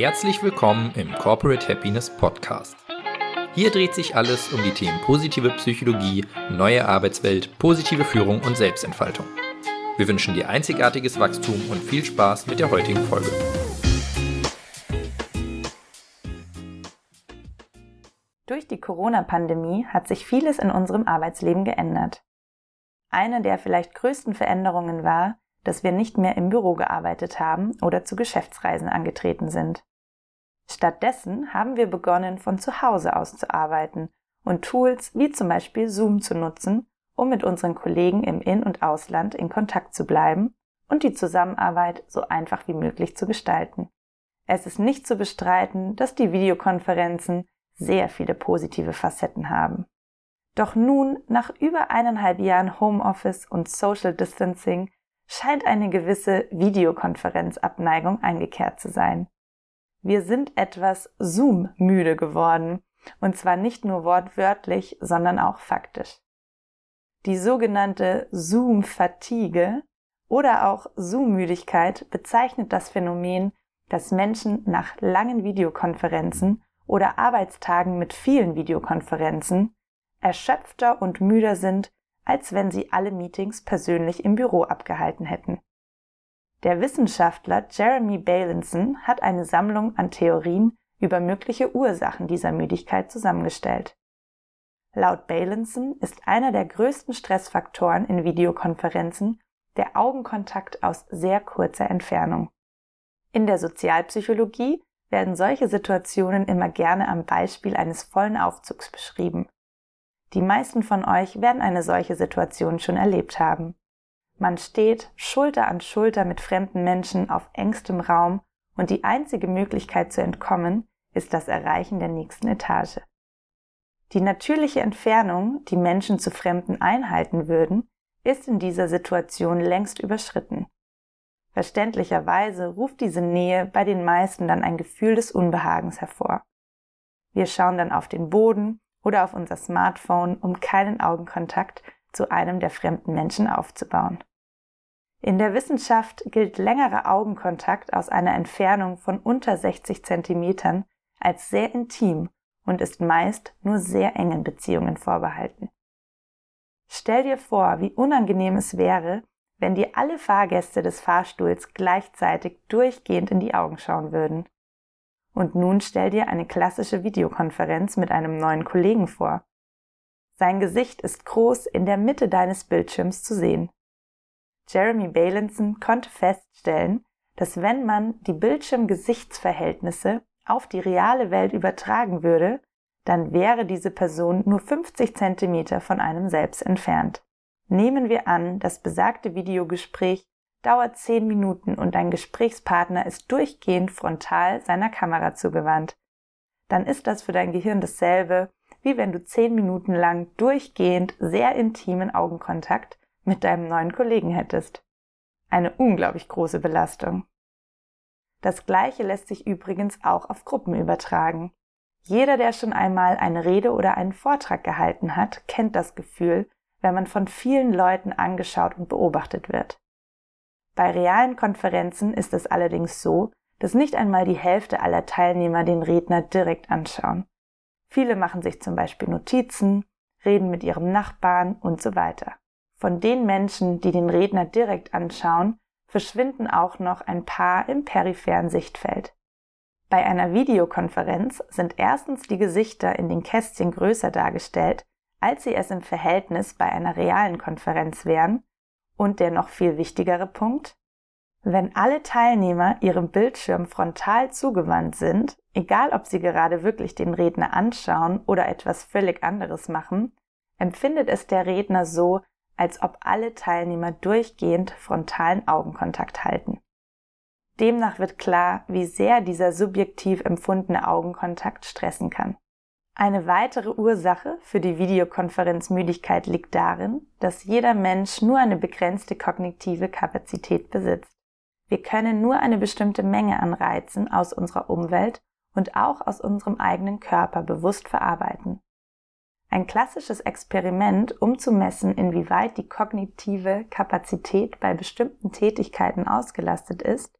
Herzlich willkommen im Corporate Happiness Podcast. Hier dreht sich alles um die Themen positive Psychologie, neue Arbeitswelt, positive Führung und Selbstentfaltung. Wir wünschen dir einzigartiges Wachstum und viel Spaß mit der heutigen Folge. Durch die Corona-Pandemie hat sich vieles in unserem Arbeitsleben geändert. Eine der vielleicht größten Veränderungen war, dass wir nicht mehr im Büro gearbeitet haben oder zu Geschäftsreisen angetreten sind. Stattdessen haben wir begonnen, von zu Hause aus zu arbeiten und Tools wie zum Beispiel Zoom zu nutzen, um mit unseren Kollegen im In- und Ausland in Kontakt zu bleiben und die Zusammenarbeit so einfach wie möglich zu gestalten. Es ist nicht zu bestreiten, dass die Videokonferenzen sehr viele positive Facetten haben. Doch nun, nach über eineinhalb Jahren Homeoffice und Social Distancing, scheint eine gewisse Videokonferenzabneigung eingekehrt zu sein. Wir sind etwas Zoom-müde geworden, und zwar nicht nur wortwörtlich, sondern auch faktisch. Die sogenannte Zoom-Fatigue oder auch Zoom-Müdigkeit bezeichnet das Phänomen, dass Menschen nach langen Videokonferenzen oder Arbeitstagen mit vielen Videokonferenzen erschöpfter und müder sind als wenn sie alle Meetings persönlich im Büro abgehalten hätten. Der Wissenschaftler Jeremy Bailenson hat eine Sammlung an Theorien über mögliche Ursachen dieser Müdigkeit zusammengestellt. Laut Bailenson ist einer der größten Stressfaktoren in Videokonferenzen der Augenkontakt aus sehr kurzer Entfernung. In der Sozialpsychologie werden solche Situationen immer gerne am Beispiel eines vollen Aufzugs beschrieben. Die meisten von euch werden eine solche Situation schon erlebt haben. Man steht Schulter an Schulter mit fremden Menschen auf engstem Raum und die einzige Möglichkeit zu entkommen ist das Erreichen der nächsten Etage. Die natürliche Entfernung, die Menschen zu Fremden einhalten würden, ist in dieser Situation längst überschritten. Verständlicherweise ruft diese Nähe bei den meisten dann ein Gefühl des Unbehagens hervor. Wir schauen dann auf den Boden oder auf unser Smartphone, um keinen Augenkontakt zu einem der fremden Menschen aufzubauen. In der Wissenschaft gilt längerer Augenkontakt aus einer Entfernung von unter 60 Zentimetern als sehr intim und ist meist nur sehr engen Beziehungen vorbehalten. Stell dir vor, wie unangenehm es wäre, wenn dir alle Fahrgäste des Fahrstuhls gleichzeitig durchgehend in die Augen schauen würden. Und nun stell dir eine klassische Videokonferenz mit einem neuen Kollegen vor. Sein Gesicht ist groß in der Mitte deines Bildschirms zu sehen. Jeremy Bailenson konnte feststellen, dass wenn man die Bildschirm-Gesichtsverhältnisse auf die reale Welt übertragen würde, dann wäre diese Person nur 50 Zentimeter von einem selbst entfernt. Nehmen wir an, das besagte Videogespräch dauert zehn Minuten und dein Gesprächspartner ist durchgehend frontal seiner Kamera zugewandt. Dann ist das für dein Gehirn dasselbe, wie wenn du zehn Minuten lang durchgehend sehr intimen Augenkontakt mit deinem neuen Kollegen hättest. Eine unglaublich große Belastung. Das gleiche lässt sich übrigens auch auf Gruppen übertragen. Jeder, der schon einmal eine Rede oder einen Vortrag gehalten hat, kennt das Gefühl, wenn man von vielen Leuten angeschaut und beobachtet wird. Bei realen Konferenzen ist es allerdings so, dass nicht einmal die Hälfte aller Teilnehmer den Redner direkt anschauen. Viele machen sich zum Beispiel Notizen, reden mit ihrem Nachbarn und so weiter. Von den Menschen, die den Redner direkt anschauen, verschwinden auch noch ein paar im peripheren Sichtfeld. Bei einer Videokonferenz sind erstens die Gesichter in den Kästchen größer dargestellt, als sie es im Verhältnis bei einer realen Konferenz wären und der noch viel wichtigere Punkt, wenn alle Teilnehmer ihrem Bildschirm frontal zugewandt sind, egal ob sie gerade wirklich den Redner anschauen oder etwas völlig anderes machen, empfindet es der Redner so, als ob alle Teilnehmer durchgehend frontalen Augenkontakt halten. Demnach wird klar, wie sehr dieser subjektiv empfundene Augenkontakt stressen kann. Eine weitere Ursache für die Videokonferenzmüdigkeit liegt darin, dass jeder Mensch nur eine begrenzte kognitive Kapazität besitzt. Wir können nur eine bestimmte Menge an Reizen aus unserer Umwelt und auch aus unserem eigenen Körper bewusst verarbeiten. Ein klassisches Experiment, um zu messen, inwieweit die kognitive Kapazität bei bestimmten Tätigkeiten ausgelastet ist,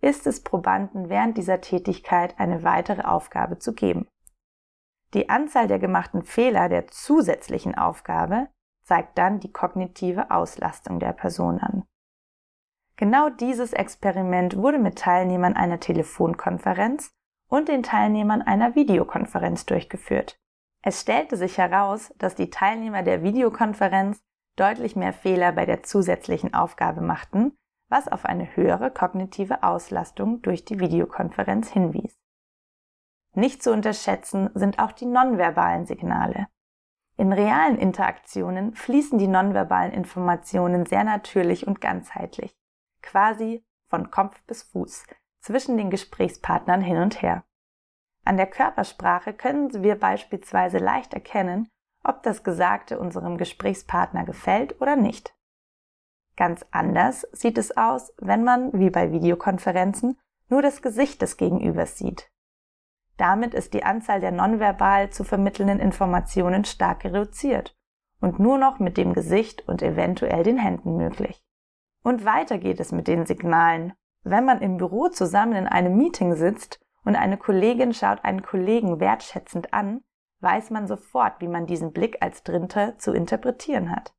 ist es Probanden während dieser Tätigkeit eine weitere Aufgabe zu geben. Die Anzahl der gemachten Fehler der zusätzlichen Aufgabe zeigt dann die kognitive Auslastung der Person an. Genau dieses Experiment wurde mit Teilnehmern einer Telefonkonferenz und den Teilnehmern einer Videokonferenz durchgeführt. Es stellte sich heraus, dass die Teilnehmer der Videokonferenz deutlich mehr Fehler bei der zusätzlichen Aufgabe machten, was auf eine höhere kognitive Auslastung durch die Videokonferenz hinwies. Nicht zu unterschätzen sind auch die nonverbalen Signale. In realen Interaktionen fließen die nonverbalen Informationen sehr natürlich und ganzheitlich quasi von Kopf bis Fuß zwischen den Gesprächspartnern hin und her. An der Körpersprache können wir beispielsweise leicht erkennen, ob das Gesagte unserem Gesprächspartner gefällt oder nicht. Ganz anders sieht es aus, wenn man, wie bei Videokonferenzen, nur das Gesicht des Gegenübers sieht. Damit ist die Anzahl der nonverbal zu vermittelnden Informationen stark reduziert und nur noch mit dem Gesicht und eventuell den Händen möglich. Und weiter geht es mit den Signalen. Wenn man im Büro zusammen in einem Meeting sitzt und eine Kollegin schaut einen Kollegen wertschätzend an, weiß man sofort, wie man diesen Blick als Dritter zu interpretieren hat.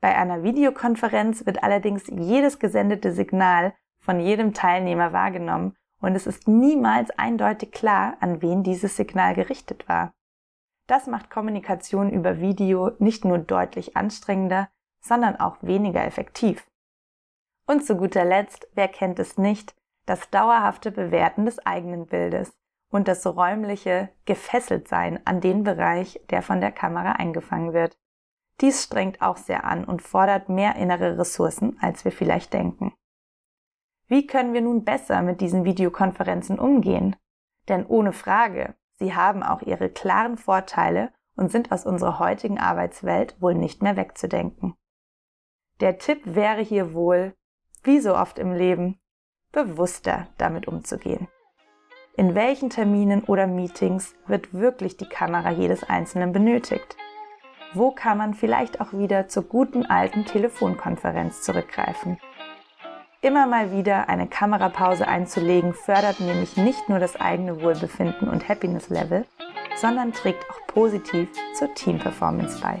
Bei einer Videokonferenz wird allerdings jedes gesendete Signal von jedem Teilnehmer wahrgenommen und es ist niemals eindeutig klar, an wen dieses Signal gerichtet war. Das macht Kommunikation über Video nicht nur deutlich anstrengender, sondern auch weniger effektiv. Und zu guter Letzt, wer kennt es nicht, das dauerhafte Bewerten des eigenen Bildes und das räumliche Gefesseltsein an den Bereich, der von der Kamera eingefangen wird. Dies strengt auch sehr an und fordert mehr innere Ressourcen, als wir vielleicht denken. Wie können wir nun besser mit diesen Videokonferenzen umgehen? Denn ohne Frage, sie haben auch ihre klaren Vorteile und sind aus unserer heutigen Arbeitswelt wohl nicht mehr wegzudenken. Der Tipp wäre hier wohl, wie so oft im Leben, bewusster damit umzugehen. In welchen Terminen oder Meetings wird wirklich die Kamera jedes Einzelnen benötigt? Wo kann man vielleicht auch wieder zur guten alten Telefonkonferenz zurückgreifen? Immer mal wieder eine Kamerapause einzulegen fördert nämlich nicht nur das eigene Wohlbefinden und Happiness-Level, sondern trägt auch positiv zur Team-Performance bei.